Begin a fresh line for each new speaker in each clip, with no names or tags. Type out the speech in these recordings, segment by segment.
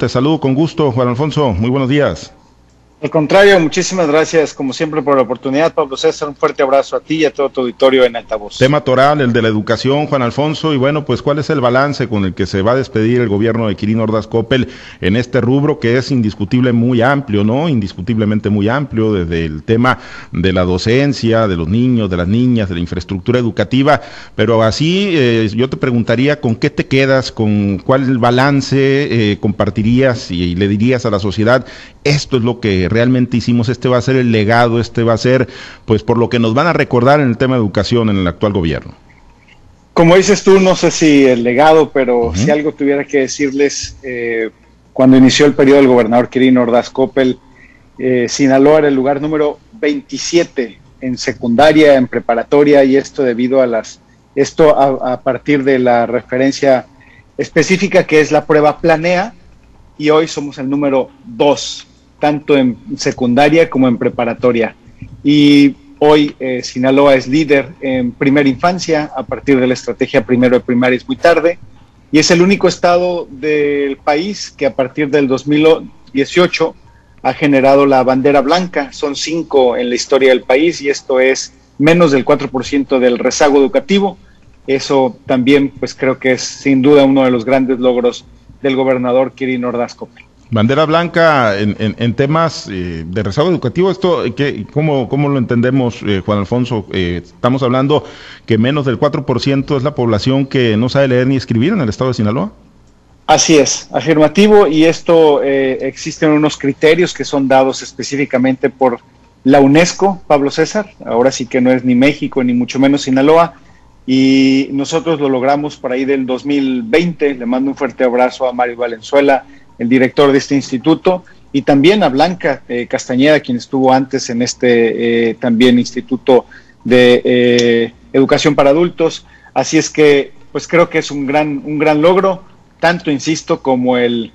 Te saludo con gusto, Juan Alfonso. Muy buenos días.
Al contrario, muchísimas gracias como siempre por la oportunidad, Pablo César. Un fuerte abrazo a ti y a todo tu auditorio en altavoz.
Tema toral, el de la educación, Juan Alfonso. Y bueno, pues cuál es el balance con el que se va a despedir el gobierno de Quirino Ordaz Coppel en este rubro que es indiscutible muy amplio, ¿no? Indiscutiblemente muy amplio, desde el tema de la docencia, de los niños, de las niñas, de la infraestructura educativa. Pero así eh, yo te preguntaría con qué te quedas, con cuál balance eh, compartirías y le dirías a la sociedad, esto es lo que realmente hicimos, este va a ser el legado, este va a ser, pues, por lo que nos van a recordar en el tema de educación en el actual gobierno.
Como dices tú, no sé si el legado, pero si algo tuviera que decirles, eh, cuando inició el periodo del gobernador Quirino Ordaz Coppel, eh, Sinaloa era el lugar número 27 en secundaria, en preparatoria, y esto debido a las, esto a, a partir de la referencia específica que es la prueba planea, y hoy somos el número 2 tanto en secundaria como en preparatoria. Y hoy eh, Sinaloa es líder en primera infancia a partir de la estrategia primero de primaria es muy tarde. Y es el único estado del país que a partir del 2018 ha generado la bandera blanca. Son cinco en la historia del país y esto es menos del 4% del rezago educativo. Eso también, pues creo que es sin duda uno de los grandes logros del gobernador Kirin Ordaz
Bandera blanca en, en, temas eh, de rezago educativo, esto, ¿qué, cómo, ¿cómo, lo entendemos, eh, Juan Alfonso? Eh, estamos hablando que menos del 4% es la población que no sabe leer ni escribir en el estado de Sinaloa.
Así es, afirmativo, y esto existen unos criterios que son dados específicamente por la UNESCO, Pablo César, ahora sí que no es ni México ni mucho menos Sinaloa, y nosotros lo logramos por ahí del 2020, le mando un fuerte abrazo a Mario Valenzuela, el director de este instituto, y también a Blanca eh, Castañeda, quien estuvo antes en este eh, también Instituto de eh, Educación para Adultos. Así es que, pues creo que es un gran, un gran logro, tanto, insisto, como el,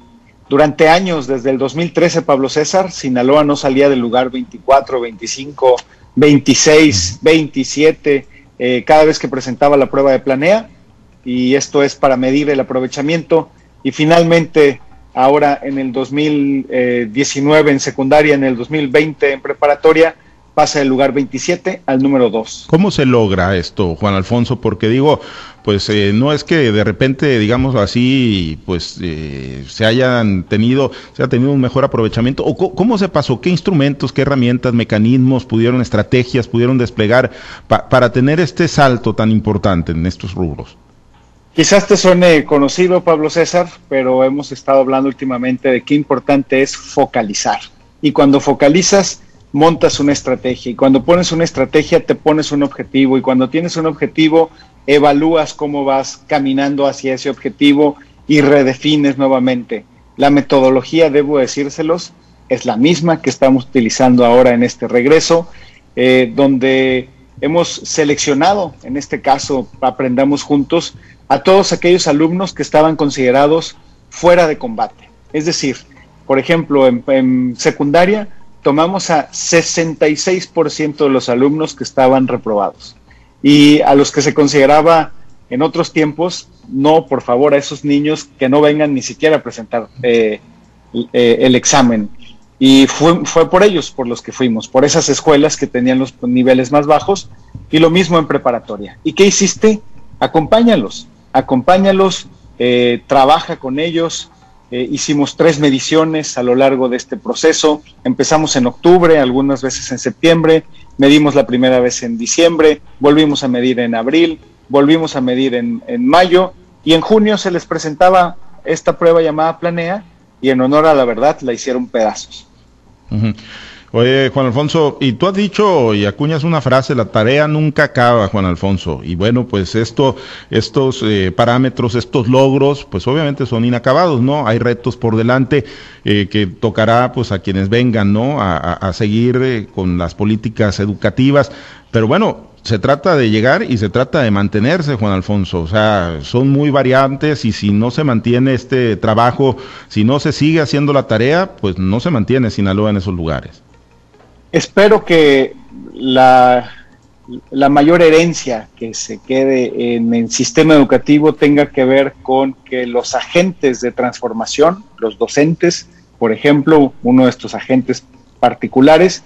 durante años, desde el 2013, Pablo César, Sinaloa no salía del lugar 24, 25, 26, 27, cada vez que presentaba la prueba de planea, y esto es para medir el aprovechamiento. Y finalmente, ahora en el 2019 en secundaria, en el 2020 en preparatoria, pasa del lugar 27 al número 2.
¿Cómo se logra esto, Juan Alfonso? Porque digo, pues eh, no es que de repente, digamos así, pues eh, se hayan tenido, se ha tenido un mejor aprovechamiento. ¿O cómo se pasó? ¿Qué instrumentos, qué herramientas, mecanismos pudieron, estrategias pudieron desplegar para tener este salto tan importante en estos rubros?
Quizás te suene conocido, Pablo César, pero hemos estado hablando últimamente de qué importante es focalizar. Y cuando focalizas, montas una estrategia. Y cuando pones una estrategia, te pones un objetivo. Y cuando tienes un objetivo, evalúas cómo vas caminando hacia ese objetivo y redefines nuevamente. La metodología, debo decírselos, es la misma que estamos utilizando ahora en este regreso, eh, donde hemos seleccionado, en este caso, aprendamos juntos, a todos aquellos alumnos que estaban considerados fuera de combate. Es decir, por ejemplo, en, secundaria tomamos a 66% de los alumnos que estaban reprobados y a los que se consideraba en otros tiempos, no, por favor, a esos niños que no vengan ni siquiera a presentar eh, eh, el examen. Y fue, fue por ellos por los que fuimos, por esas escuelas que tenían los niveles más bajos y lo mismo en preparatoria. ¿Y qué hiciste? Acompáñalos acompáñalos, eh, trabaja con ellos. Eh, hicimos tres mediciones a lo largo de este proceso. Empezamos en octubre, algunas veces en septiembre, medimos la primera vez en diciembre, volvimos a medir en abril, volvimos a medir en, mayo y en junio se les presentaba esta prueba llamada Planea y en honor a la verdad la hicieron pedazos.
Oye, Juan Alfonso, y tú has dicho y acuñas una frase, la tarea nunca acaba, Juan Alfonso. Y bueno, pues esto, estos eh, parámetros, estos logros, pues obviamente son inacabados, ¿no? Hay retos por delante eh, que tocará pues a quienes vengan, ¿no? A, seguir eh, con las políticas educativas. Pero bueno, se trata de llegar y se trata de mantenerse, Juan Alfonso. O sea, son muy variantes y si no se mantiene este trabajo, si no se sigue haciendo la tarea, pues no se mantiene Sinaloa en esos lugares.
Espero que la la mayor herencia que se quede en el sistema educativo tenga que ver con que los agentes de transformación, los docentes, por ejemplo, uno de estos agentes particulares,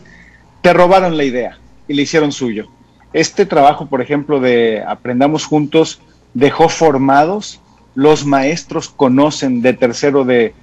te robaron la idea y le hicieron suyo. Este trabajo, por ejemplo, de Aprendamos Juntos, dejó formados, los maestros conocen de tercero de,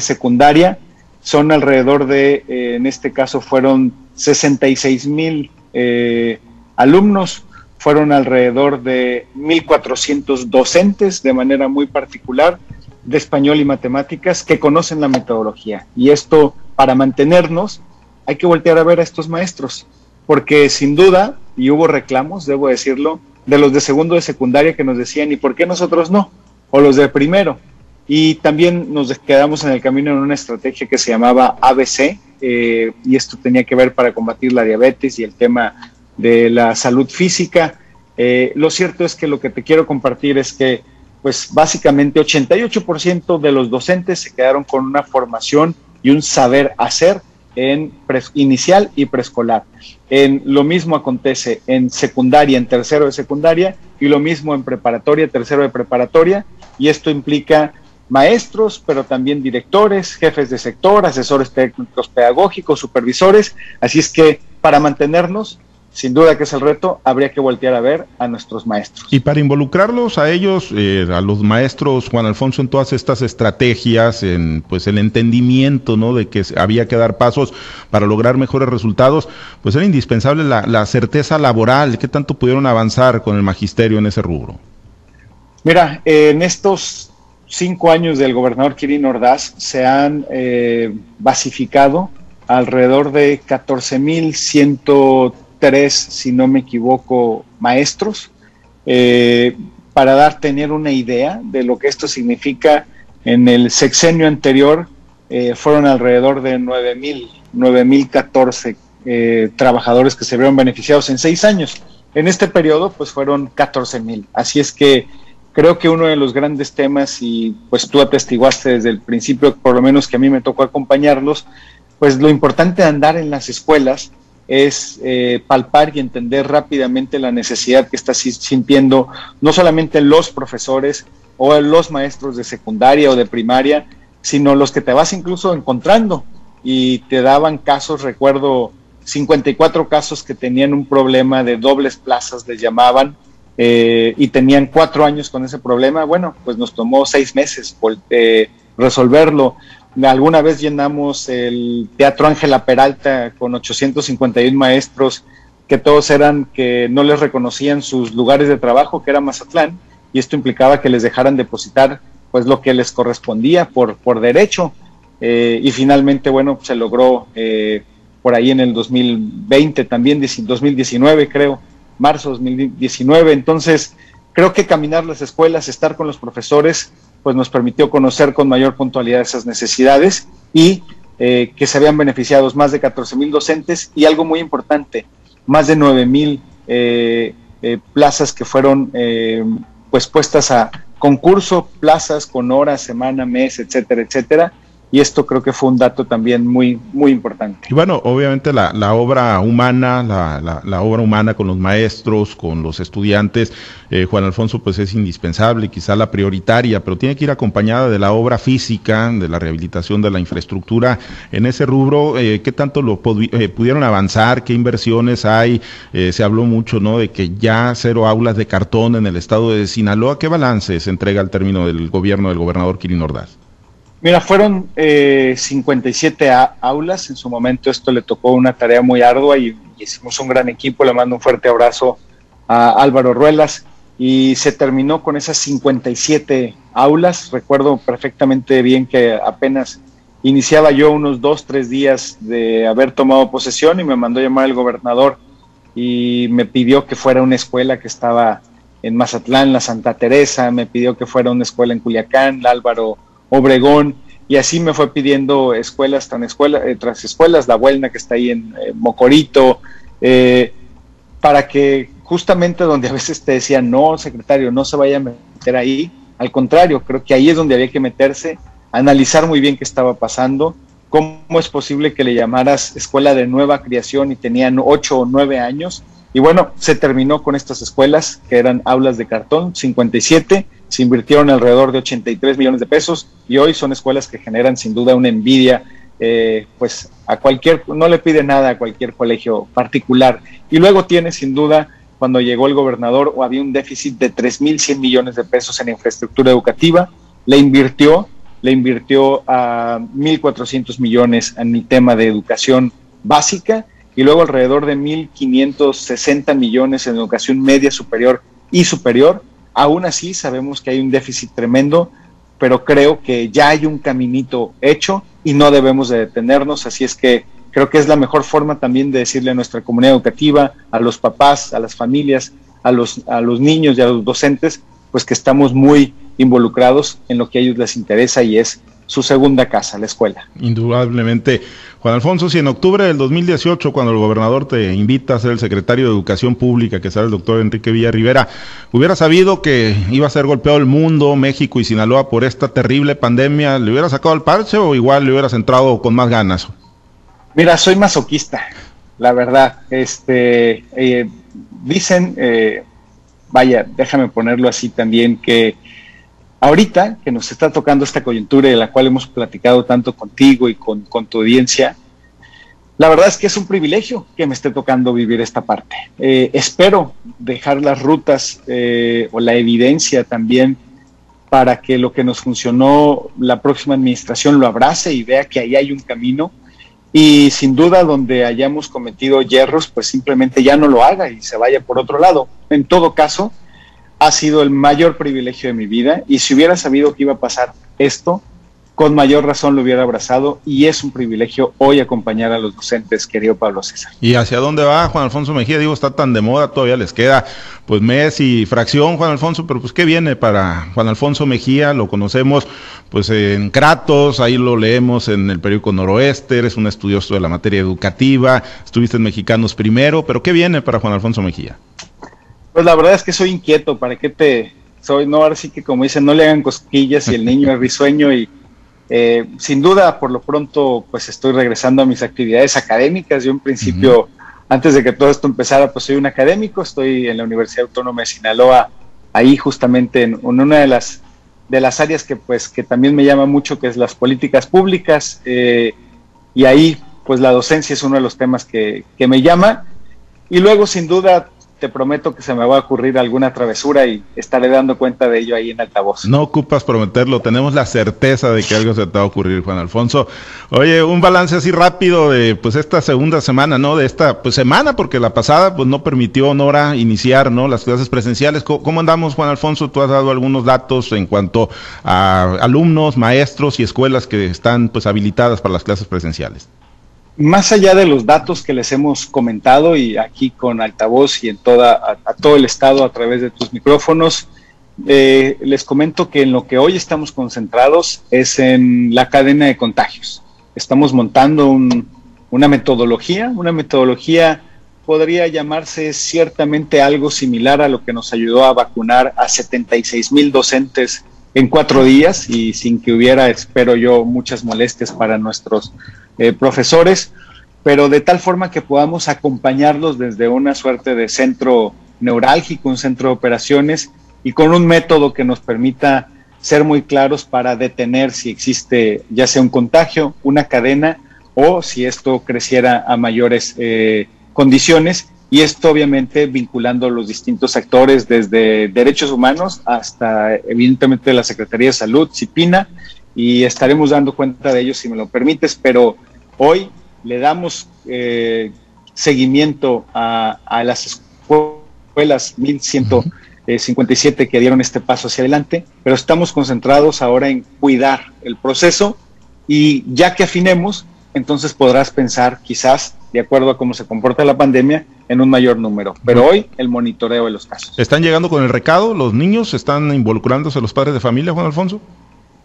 secundaria, son alrededor de, eh, en este caso fueron 66 mil eh, alumnos, fueron alrededor de 1.400 docentes de manera muy particular de español y matemáticas que conocen la metodología. Y esto, para mantenernos, hay que voltear a ver a estos maestros, porque sin duda, y hubo reclamos, debo decirlo, de los de segundo de secundaria que nos decían, ¿y por qué nosotros no? O los de primero. Y también nos quedamos en el camino en una estrategia que se llamaba ABC, eh, y esto tenía que ver para combatir la diabetes y el tema de la salud física. Eh, lo cierto es que lo que te quiero compartir es que, pues básicamente 88% de los docentes se quedaron con una formación y un saber hacer en inicial y preescolar. En, lo mismo acontece en secundaria, en tercero de secundaria, y lo mismo en preparatoria, tercero de preparatoria, y esto implica maestros, pero también directores, jefes de sector, asesores técnicos pedagógicos, supervisores. Así es que para mantenernos sin duda que es el reto, habría que voltear a ver a nuestros maestros.
Y para involucrarlos a ellos, eh, a los maestros, Juan Alfonso, en todas estas estrategias, en pues el entendimiento ¿no? de que había que dar pasos para lograr mejores resultados, pues era indispensable la, certeza laboral. ¿Qué tanto pudieron avanzar con el magisterio en ese rubro?
Mira, en estos cinco años del gobernador Kirin Ordaz se han eh, basificado alrededor de 14.100 tres, si no me equivoco, maestros, eh, para dar, tener una idea de lo que esto significa. En el sexenio anterior eh, fueron alrededor de 9.000, 9.014 eh, trabajadores que se vieron beneficiados en seis años. En este periodo, pues fueron 14.000. Así es que creo que uno de los grandes temas, y pues tú atestiguaste desde el principio, por lo menos que a mí me tocó acompañarlos, pues lo importante de andar en las escuelas es eh, palpar y entender rápidamente la necesidad que está sintiendo no solamente los profesores o los maestros de secundaria o de primaria, sino los que te vas incluso encontrando y te daban casos, recuerdo 54 casos que tenían un problema de dobles plazas, les llamaban, eh, y tenían cuatro años con ese problema, bueno, pues nos tomó seis meses resolverlo. Alguna vez llenamos el Teatro Ángela Peralta con 851 maestros que todos eran que no les reconocían sus lugares de trabajo, que era Mazatlán, y esto implicaba que les dejaran depositar pues lo que les correspondía por, por derecho. Eh, y finalmente, bueno, se logró eh, por ahí en el 2020, también 2019 creo, marzo 2019. Entonces, creo que caminar las escuelas, estar con los profesores, pues nos permitió conocer con mayor puntualidad esas necesidades y eh, que se habían beneficiado más de 14 mil docentes y algo muy importante, más de 9 mil eh, eh, plazas que fueron pues puestas a concurso, plazas con horas, semana, mes, etcétera, etcétera, y esto creo que fue un dato también muy, muy importante.
Y bueno, obviamente la, la obra humana, la, la, obra humana con los maestros, con los estudiantes, eh, Juan Alfonso, pues es indispensable, quizá la prioritaria, pero tiene que ir acompañada de la obra física, de la rehabilitación de la infraestructura en ese rubro. Eh, ¿Qué tanto lo eh, pudieron avanzar? ¿Qué inversiones hay? se habló mucho, ¿no? De que ya cero aulas de cartón en el estado de Sinaloa. ¿Qué balance se entrega al término del gobierno del gobernador Kirin Ordaz?
Mira, fueron 57 eh, aulas. En su momento esto le tocó una tarea muy ardua y, hicimos un gran equipo. Le mando un fuerte abrazo a Álvaro Ruelas y se terminó con esas 57 aulas. Recuerdo perfectamente bien que apenas iniciaba yo unos dos, tres días de haber tomado posesión y me mandó llamar el gobernador y me pidió que fuera una escuela que estaba en Mazatlán, la Santa Teresa, me pidió que fuera una escuela en Culiacán, Álvaro Obregón, y así me fue pidiendo escuelas tan escuela, eh, tras escuelas, la Vuelna que está ahí en eh, Mocorito, eh, para que justamente donde a veces te decían, no, secretario, no se vaya a meter ahí, al contrario, creo que ahí es donde había que meterse, analizar muy bien qué estaba pasando, cómo es posible que le llamaras escuela de nueva creación y tenían ocho o nueve años, Y bueno, se terminó con estas escuelas que eran aulas de cartón, 57, se invirtieron alrededor de 83 millones de pesos y hoy son escuelas que generan sin duda una envidia, eh, pues a cualquier, no le pide nada a cualquier colegio particular. Y luego tiene sin duda, cuando llegó el gobernador, o había un déficit de 3.100 millones de pesos en infraestructura educativa, le invirtió, le invirtió a 1.400 millones en el tema de educación básica y luego alrededor de 1.560 millones en educación media superior y superior. Aún así sabemos que hay un déficit tremendo, pero creo que ya hay un caminito hecho y no debemos de detenernos, así es que creo que es la mejor forma también de decirle a nuestra comunidad educativa, a los papás, a las familias, a los, a los niños y a los docentes, pues que estamos muy involucrados en lo que a ellos les interesa y es su segunda casa, la escuela.
Indudablemente. Juan Alfonso, si en octubre del 2018, cuando el gobernador te invita a ser el secretario de Educación Pública, que será el doctor Enrique Villa Rivera, hubiera sabido que iba a ser golpeado el mundo, México y Sinaloa por esta terrible pandemia, ¿le hubiera sacado el parche o igual le hubieras entrado con más ganas?
Mira, soy masoquista, la verdad. Este, eh, dicen, eh, vaya, déjame ponerlo así también, que Ahorita que nos está tocando esta coyuntura de la cual hemos platicado tanto contigo y con, tu audiencia, la verdad es que es un privilegio que me esté tocando vivir esta parte. Eh, espero dejar las rutas eh, o la evidencia también para que lo que nos funcionó la próxima administración lo abrace y vea que ahí hay un camino y sin duda donde hayamos cometido hierros, pues simplemente ya no lo haga y se vaya por otro lado. En todo caso, ha sido el mayor privilegio de mi vida y si hubiera sabido que iba a pasar esto, con mayor razón lo hubiera abrazado y es un privilegio hoy acompañar a los docentes, querido Pablo César.
¿Y hacia dónde va Juan Alfonso Mejía? Digo, está tan de moda, todavía les queda pues mes y fracción Juan Alfonso, pero pues ¿qué viene para Juan Alfonso Mejía? Lo conocemos pues en Kratos, ahí lo leemos en el periódico Noroeste, eres un estudioso de la materia educativa, estuviste en Mexicanos primero, pero ¿qué viene para Juan Alfonso Mejía?
Pues la verdad es que soy inquieto, ¿para qué te soy? No, ahora sí que como dicen, no le hagan cosquillas y el niño es risueño y eh, sin duda por lo pronto pues estoy regresando a mis actividades académicas. Yo en principio, antes de que todo esto empezara, pues soy un académico, estoy en la Universidad Autónoma de Sinaloa, ahí justamente en, una de las de las áreas que pues que también me llama mucho, que es las políticas públicas, eh, y ahí pues la docencia es uno de los temas que, que me llama. Y luego, sin duda, te prometo que se me va a ocurrir alguna travesura y estaré dando cuenta de ello ahí en altavoz.
No ocupas prometerlo, tenemos la certeza de que algo se te va a ocurrir, Juan Alfonso. Oye, un balance así rápido de pues esta segunda semana, ¿no? De esta pues semana, porque la pasada pues no permitió Nora iniciar, ¿no? Las clases presenciales. ¿Cómo, andamos, Juan Alfonso? Tú has dado algunos datos en cuanto a alumnos, maestros y escuelas que están pues habilitadas para las clases presenciales
más allá de los datos que les hemos comentado y aquí con altavoz y en toda, a, todo el estado a través de tus micrófonos, eh, les comento que en lo que hoy estamos concentrados es en la cadena de contagios. Estamos montando una metodología, una metodología podría llamarse ciertamente algo similar a lo que nos ayudó a vacunar a 76 mil docentes en cuatro días y sin que hubiera, espero yo, muchas molestias para nuestros eh, profesores, pero de tal forma que podamos acompañarlos desde una suerte de centro neurálgico, un centro de operaciones y con un método que nos permita ser muy claros para detener si existe ya sea un contagio, una cadena o si esto creciera a mayores eh, condiciones y esto obviamente vinculando los distintos actores desde derechos humanos hasta evidentemente la Secretaría de Salud, CIPINA, y estaremos dando cuenta de ello si me lo permites, pero Hoy le damos eh, seguimiento a, las escuelas 1157 que dieron este paso hacia adelante, pero estamos concentrados ahora en cuidar el proceso y ya que afinemos, entonces podrás pensar quizás, de acuerdo a cómo se comporta la pandemia, en un mayor número. Pero hoy el monitoreo de los casos.
¿Están llegando con el recado? ¿Los niños están involucrándose los padres de familia, Juan Alfonso?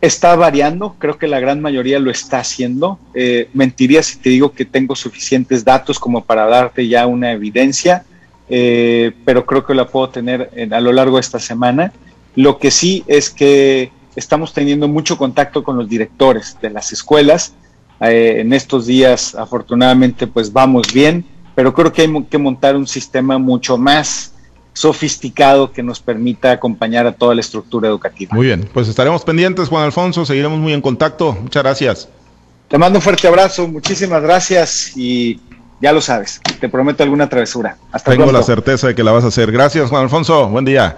Está variando, creo que la gran mayoría lo está haciendo. Eh, mentiría si te digo que tengo suficientes datos como para darte ya una evidencia, eh, pero creo que la puedo tener a lo largo de esta semana. Lo que sí es que estamos teniendo mucho contacto con los directores de las escuelas. Eh, en estos días, afortunadamente, pues vamos bien. pero creo que hay que montar un sistema mucho más sofisticado que nos permita acompañar a toda la estructura educativa.
Muy bien, pues estaremos pendientes, Juan Alfonso, seguiremos muy en contacto. Muchas gracias.
Te mando un fuerte abrazo, muchísimas gracias y ya lo sabes, te prometo alguna travesura.
Hasta Tengo la certeza de que la vas a hacer. Gracias, Juan Alfonso. Buen día.